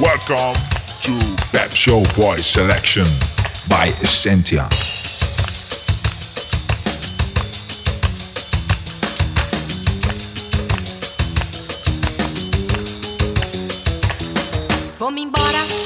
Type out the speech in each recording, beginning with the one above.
Welcome to Pep Show Boy Selection by Essentia. Vou-me embora.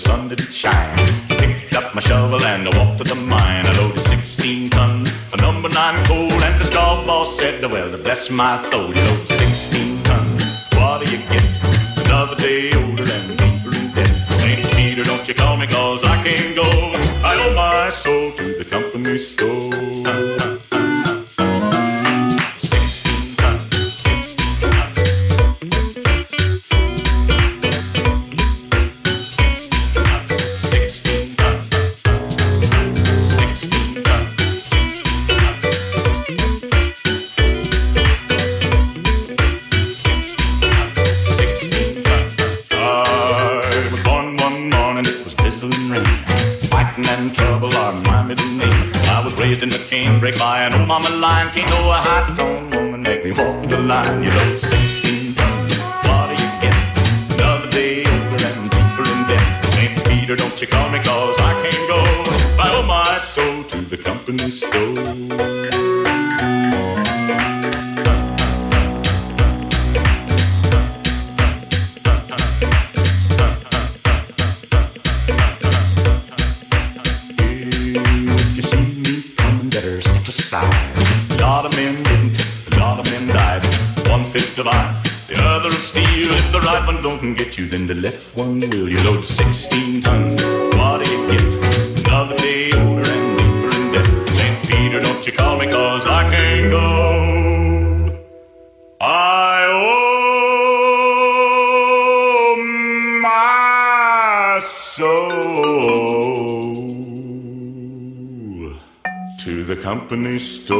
the sun didn't shine. Picked up my shovel and I walked to the mine. I loaded 16 tons of number nine coal, and the star boss said, Well, bless my soul, you load 16 tons. What do you get? Another day older and deeper in debt. St. Peter, don't you call me, cause I can't go. I owe my soul to the company store. Old mama lion. Can't go a high tone woman make me walk the line. You know, sixteen tons. What do you get? Another day older and deeper in debt. St. Peter, don't you call me cause I can't go. I owe my soul to the company store. Then the left one will. You load 16 tons. What do you get? Another day older and deeper in debt. St. Peter, don't you call me, cause I can't go. I owe my soul to the company store.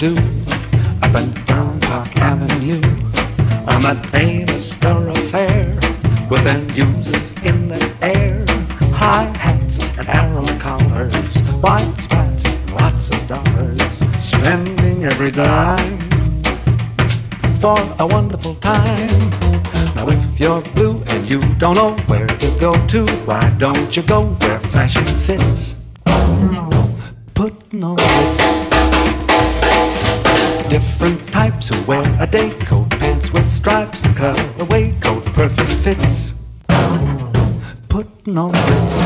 well-to-do up and down Park Avenue on that famous thoroughfare with end users in the air, high hats and arrow collars, white spats, and lots of dollars, spending every dime for a wonderful time. Now if you're blue and you don't know where to go to, why don't you go where fashion sits? Who wear a day coat, pants with stripes and cutaway coat, perfect fits. Putting on ritz.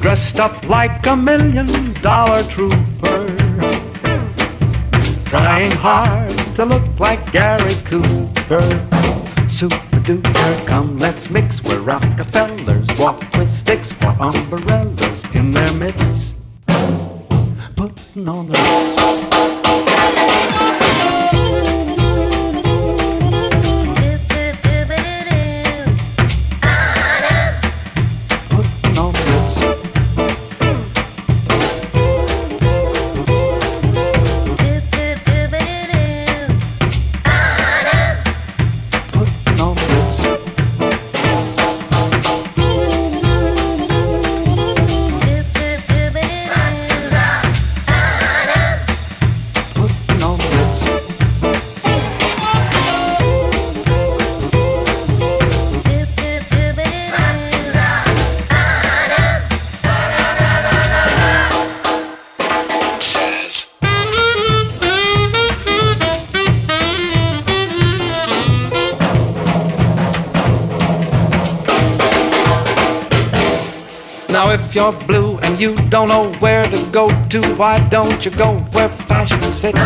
Dressed up like a million dollar trooper Trying hard to look like Gary Cooper. Super duper, come let's mix. Where Rockefellers walk with sticks or umbrellas you're blue and you don't know where to go to, why don't you go where fashion sits?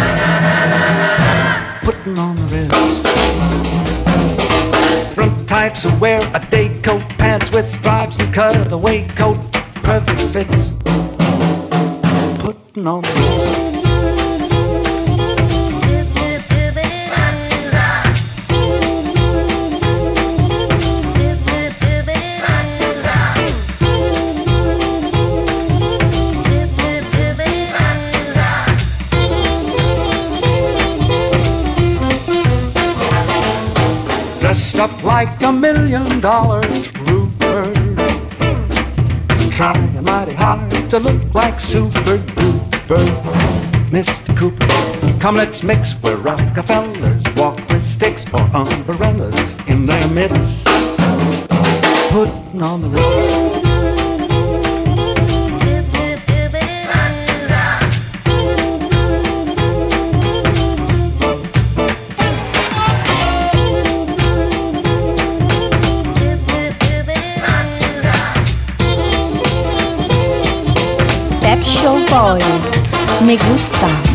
Putting on the ritz. Different types who wear a day coat, pants with stripes and cutaway coat, perfect fits. Putting on the ritz. Up like a million dollar trooper. Trying mighty hard to look like super duper. Mr. Cooper, come let's mix where Rockefellers walk with sticks or umbrellas in their midst. Putting on the Ritz. Boys. Me gusta.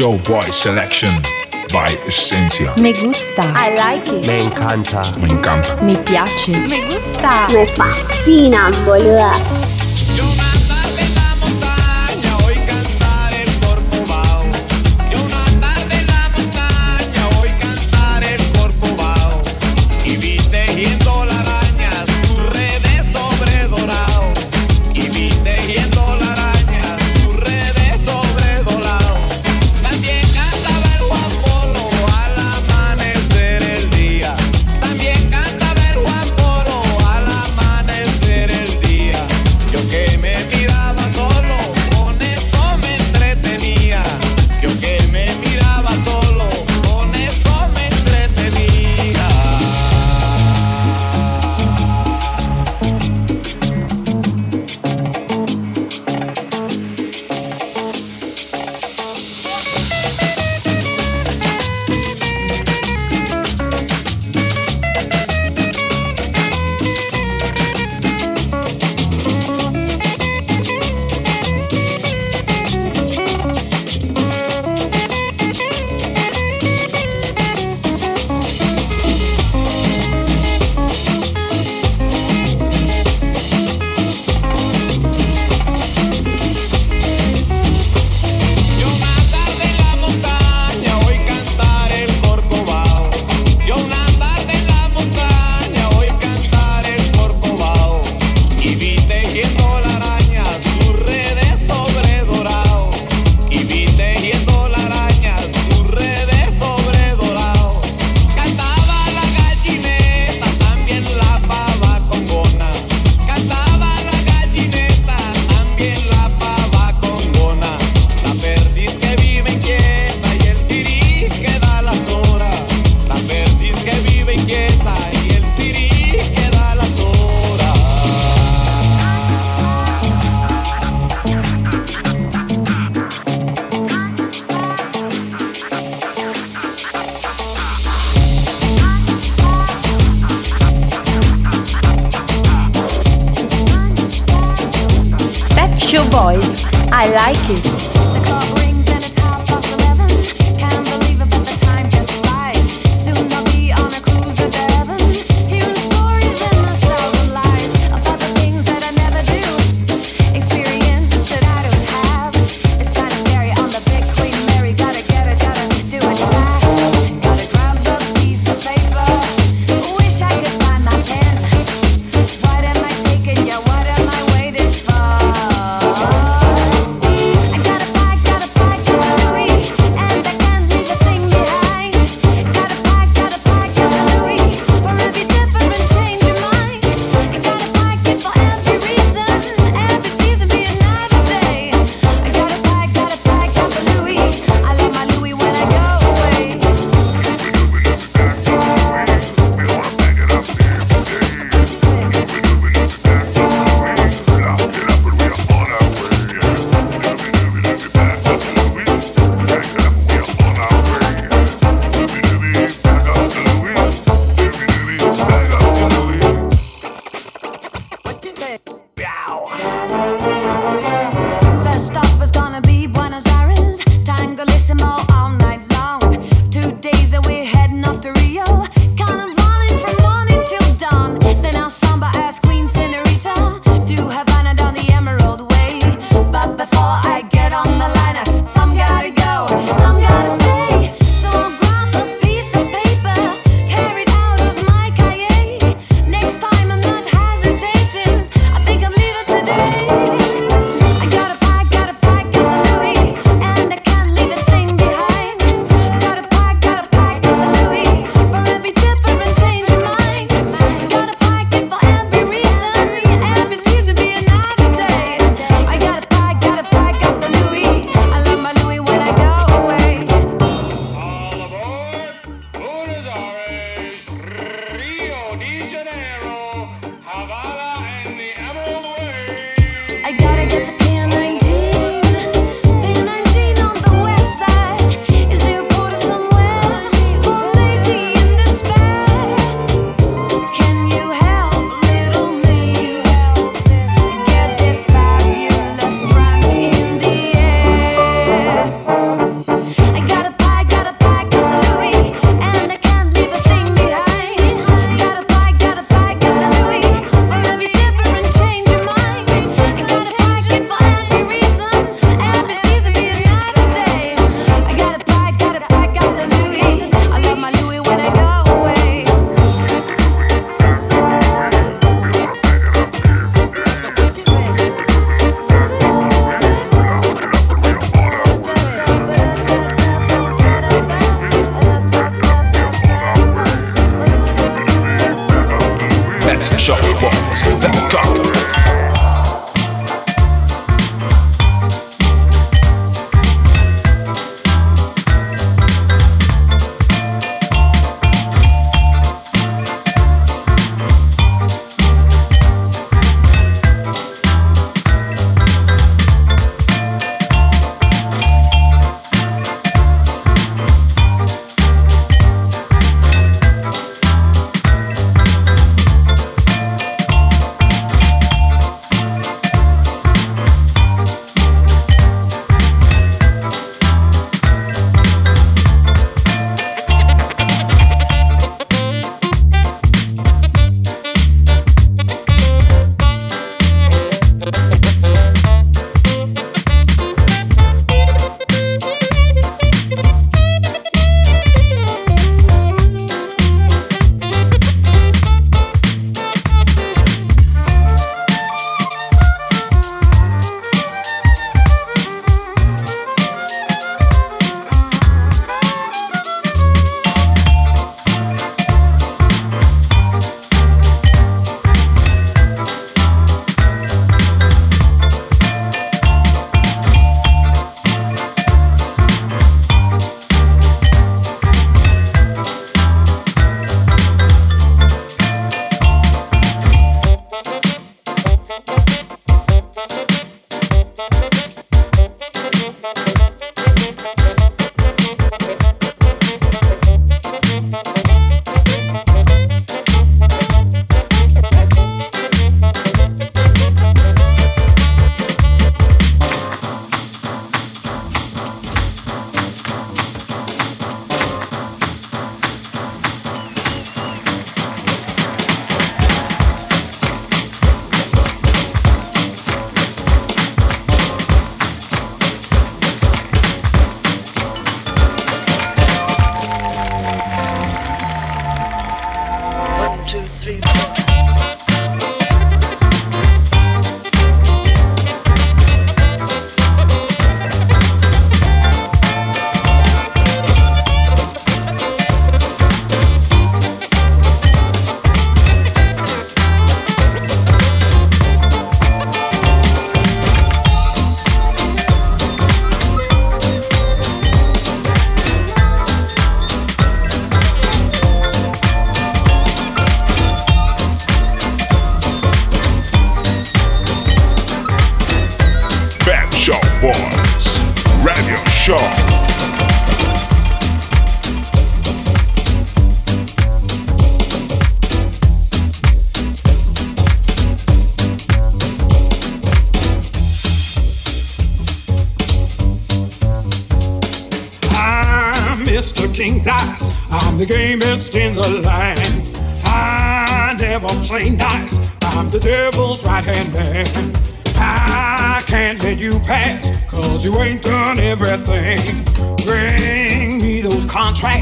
Pep Show Boy Selection by Cynthia. Me gusta. I like it. Me encanta. Me encanta. Me piace. Me gusta. Me fascina, boluda.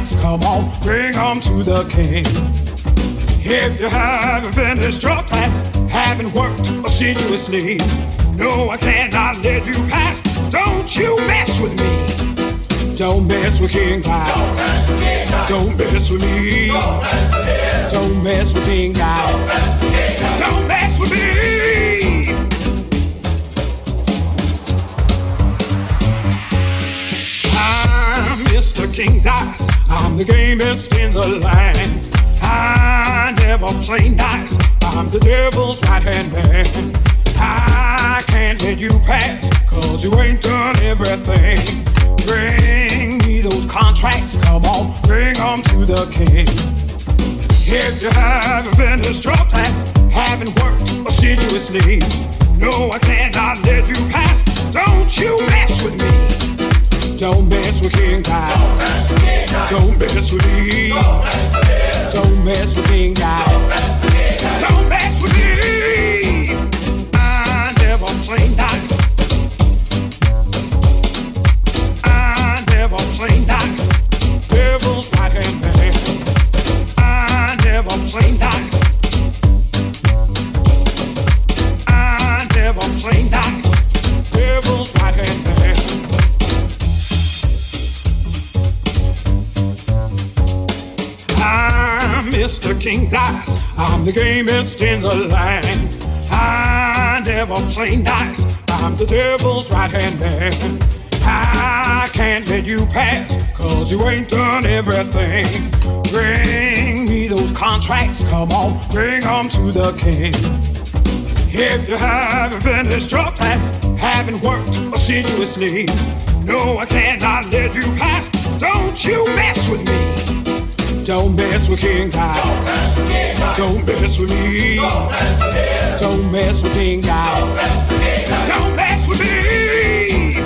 Contracts, come on, bring bring 'em to the king. If you haven't finished your class, haven't worked assiduously, no, I cannot let you pass. Don't you mess with me. Don't mess with King Dice. Don't mess with me. Don't mess with King Dice. Don't mess with me. The gamest in the land. I never play nice. I'm the devil's right hand man. I can't let you pass, cause you ain't done everything. Bring me those contracts, come on, bring 'em to the king. If you haven't finished your class, haven't worked assiduously, no, I cannot let you pass. Don't you mess with me. Don't mess with King Dice. Don't mess with me. Don't mess with King Dice. Gamest in the land. I never play nice. I'm the devil's right hand man. I can't let you pass, cause you ain't done everything. Bring me those contracts, come on, bring bring 'em to the king. If you haven't finished your class, haven't worked assiduously, no, I cannot let you pass. Don't you mess with me. Don't mess with King Dice. Don't mess with me. Don't mess with King Dice. Don't mess with me.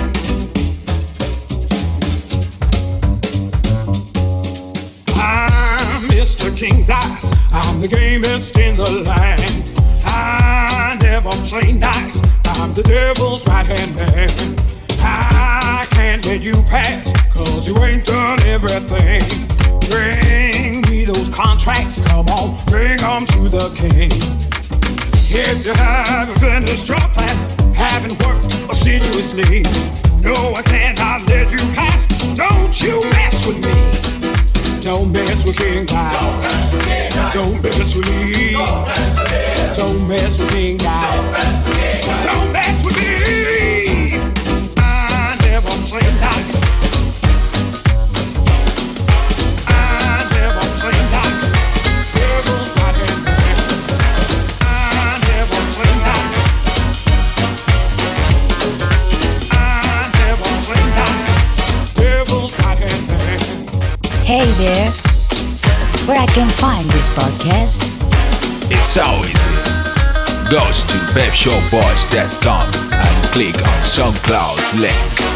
I'm Mr. King Dice. I'm the gamest in the land. I never play nice. I'm the devil's right hand man. I can't let you pass, cause you ain't done everything. Bring me those contracts, come on, bring bring 'em to the king. If you haven't finished your class, haven't worked assiduously, no, I cannot let you pass. Don't you mess with me. Don't mess with King Dice. Don't mess with me. Don't mess with King Dice. Where I can find this podcast? It's so easy. Goes to pepshowboys.com and click on SoundCloud link.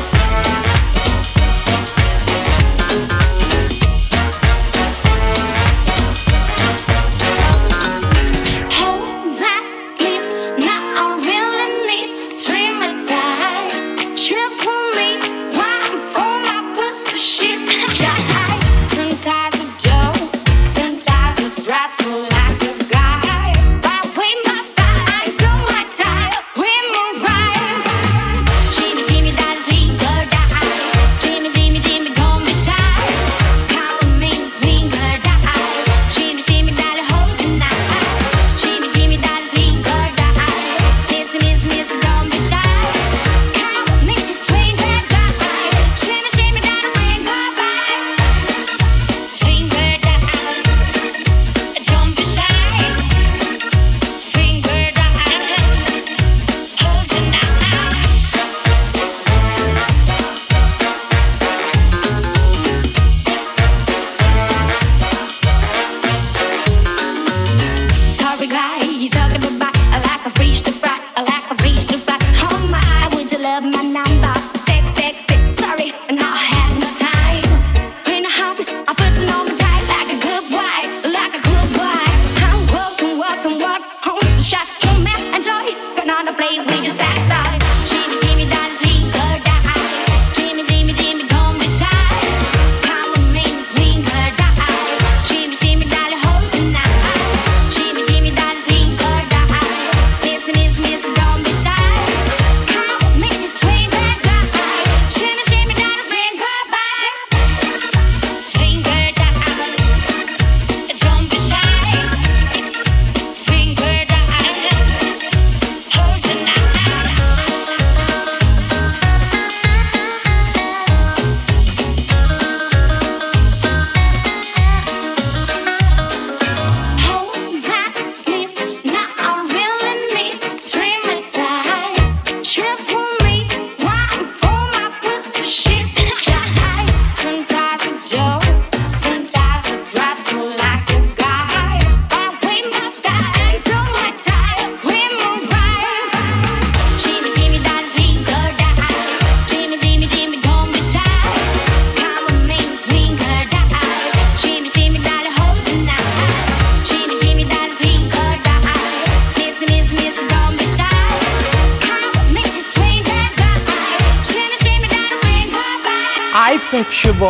we just. say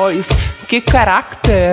voz. Que caráter!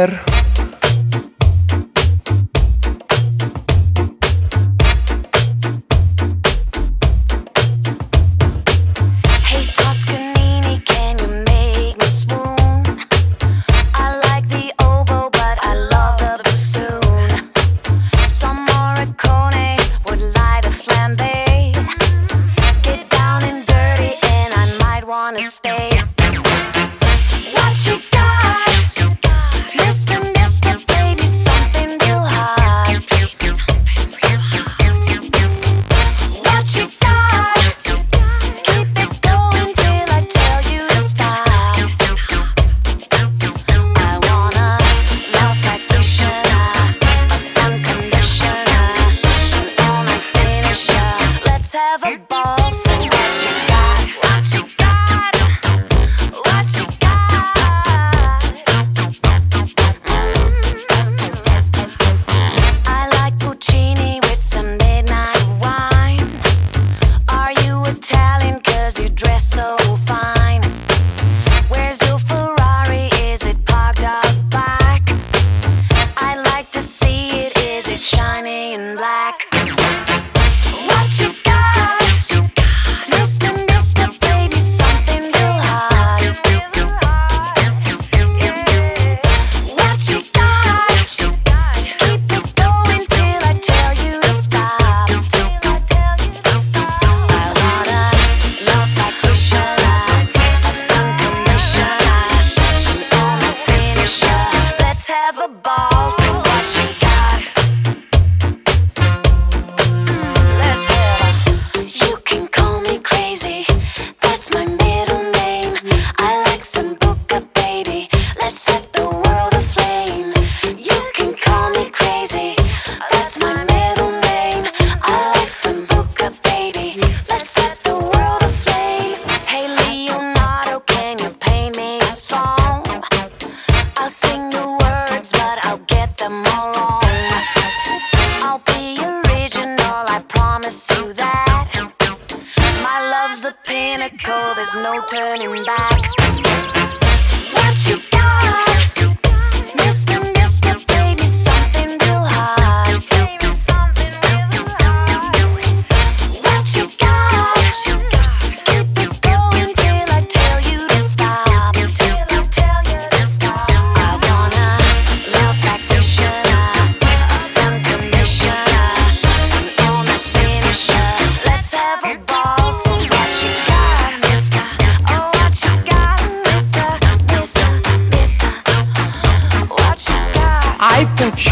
love's the pinnacle, there's no turning back. What you got?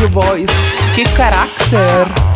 Boys. Que caráter!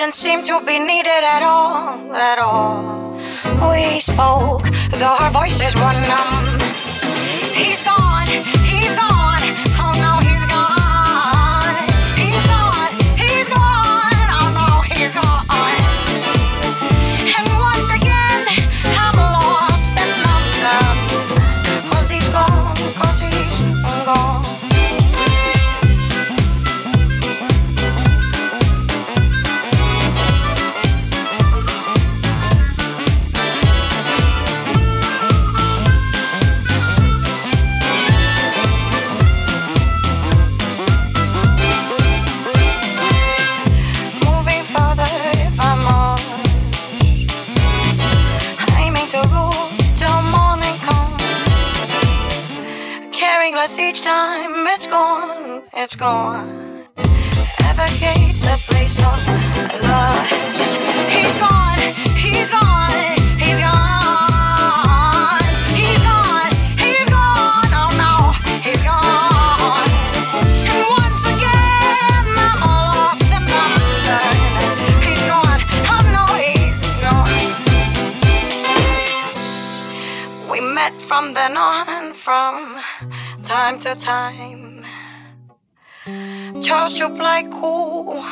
didn't seem to be needed at all, at all. We spoke, though our voices were numb. He's gone. much gone. Evocates the place of lust. He's gone, he's gone, he's gone. from then on, from time to time charged up play cool,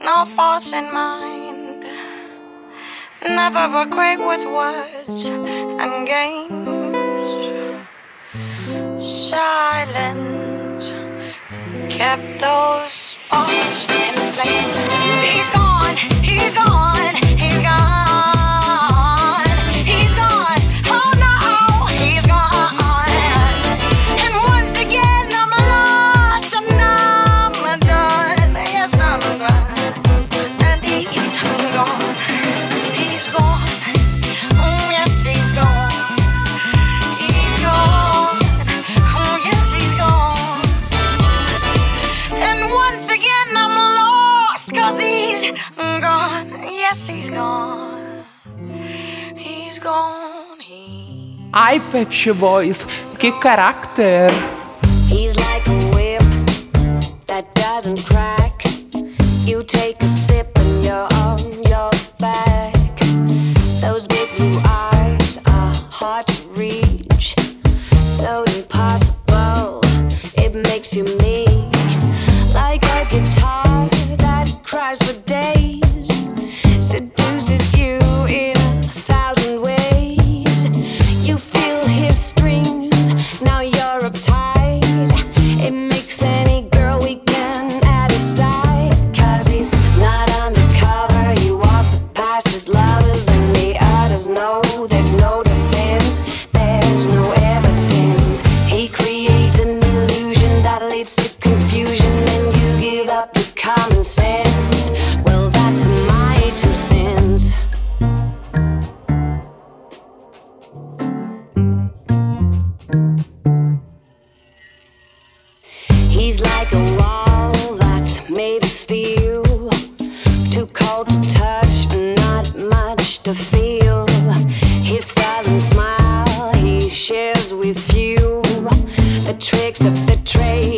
no thoughts in mind. Never regret with words and games. Silent kept those sparks in flames. He's gone, he's gone. Pepsi Boys, que caráter! Of the trade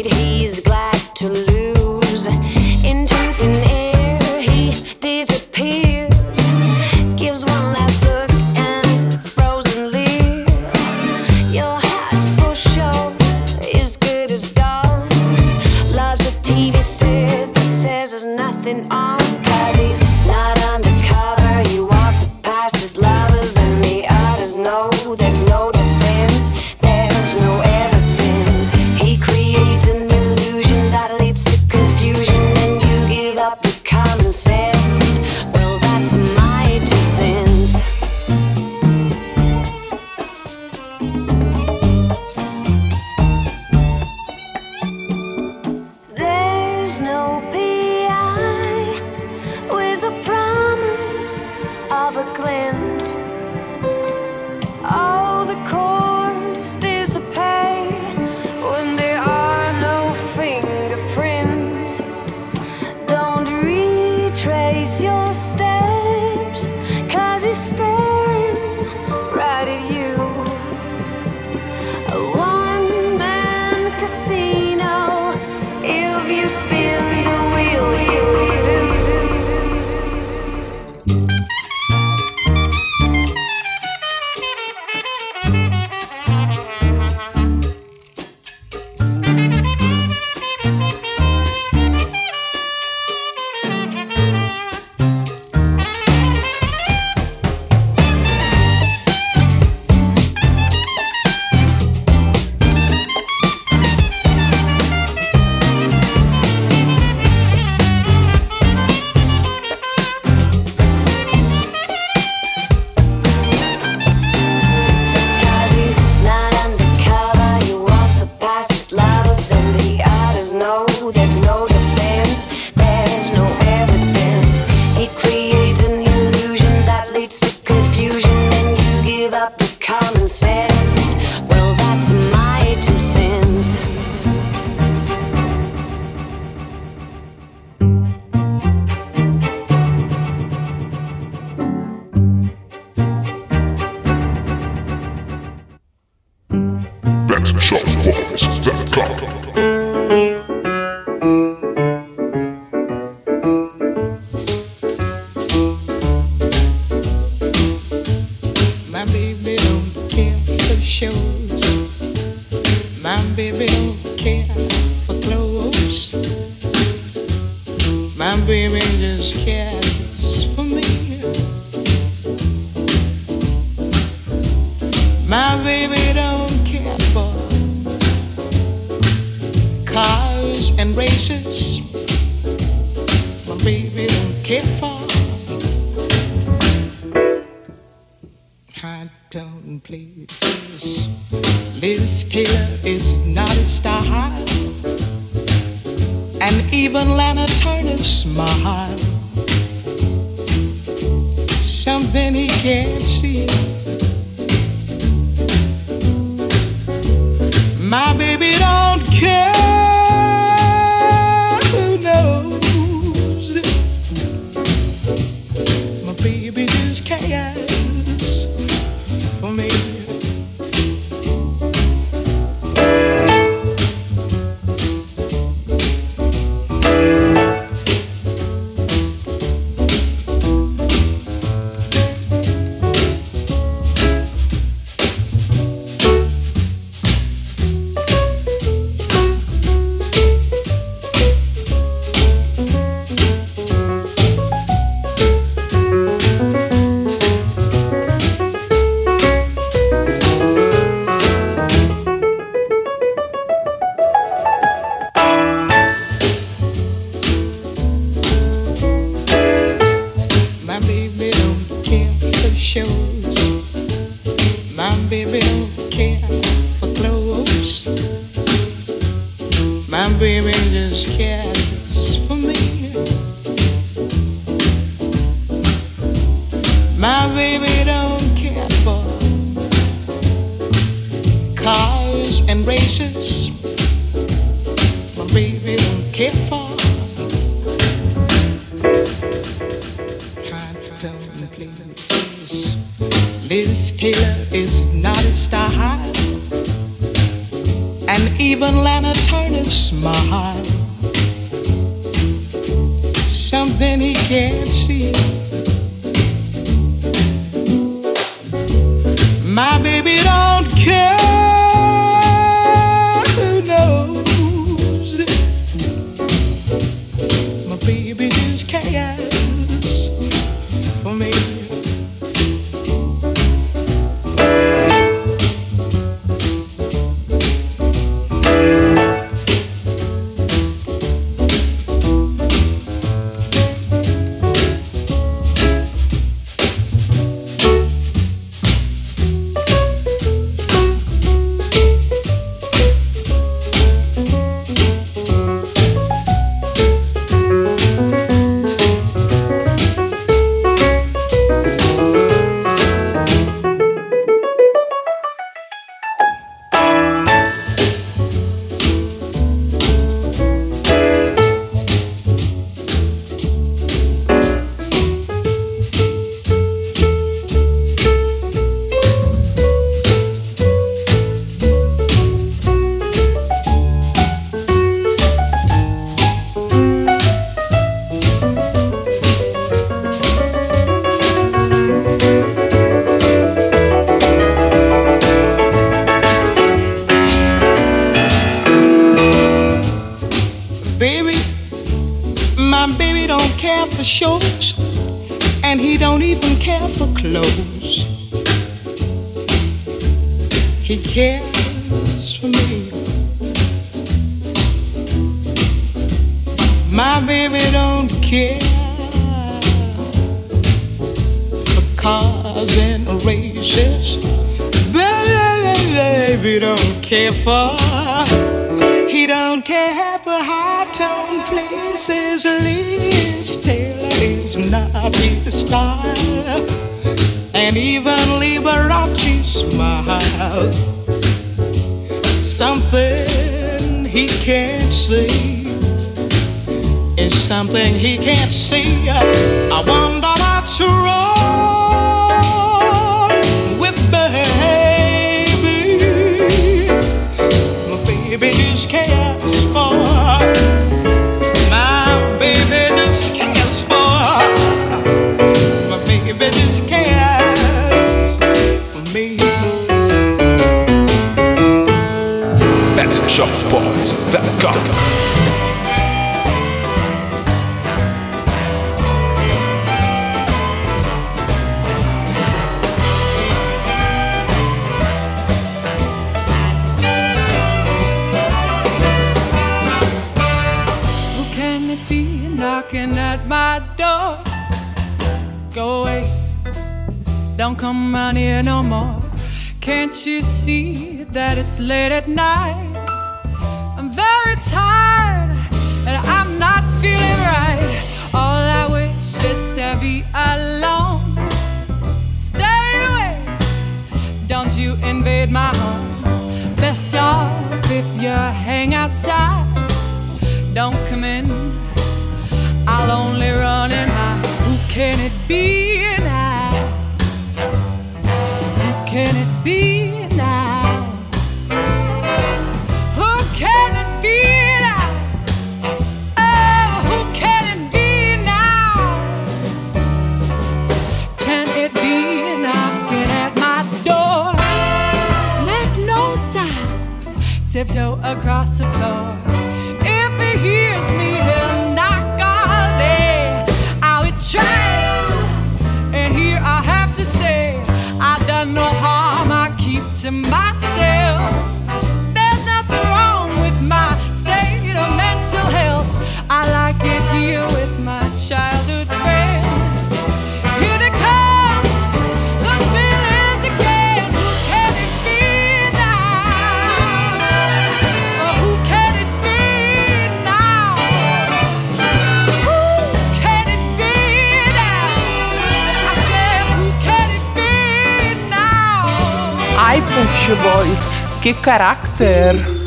que carácter!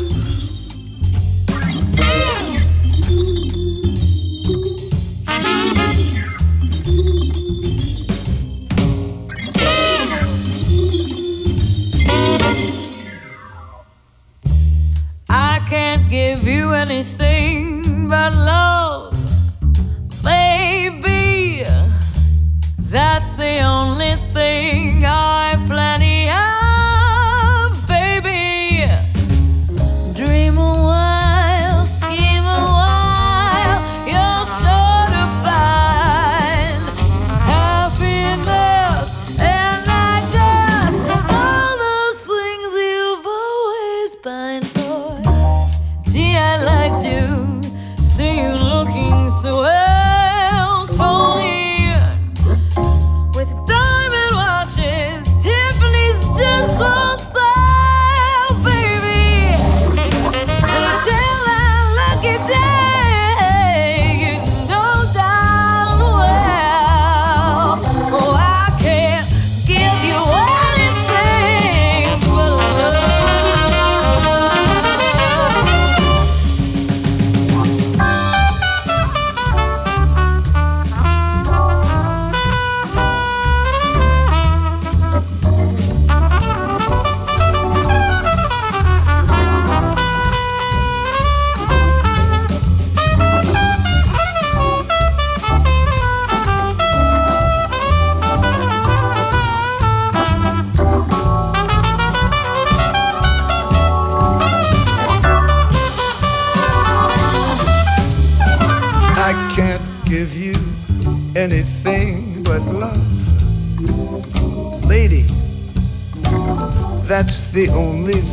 The only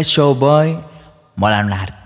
Pet Show Boys molan una harta.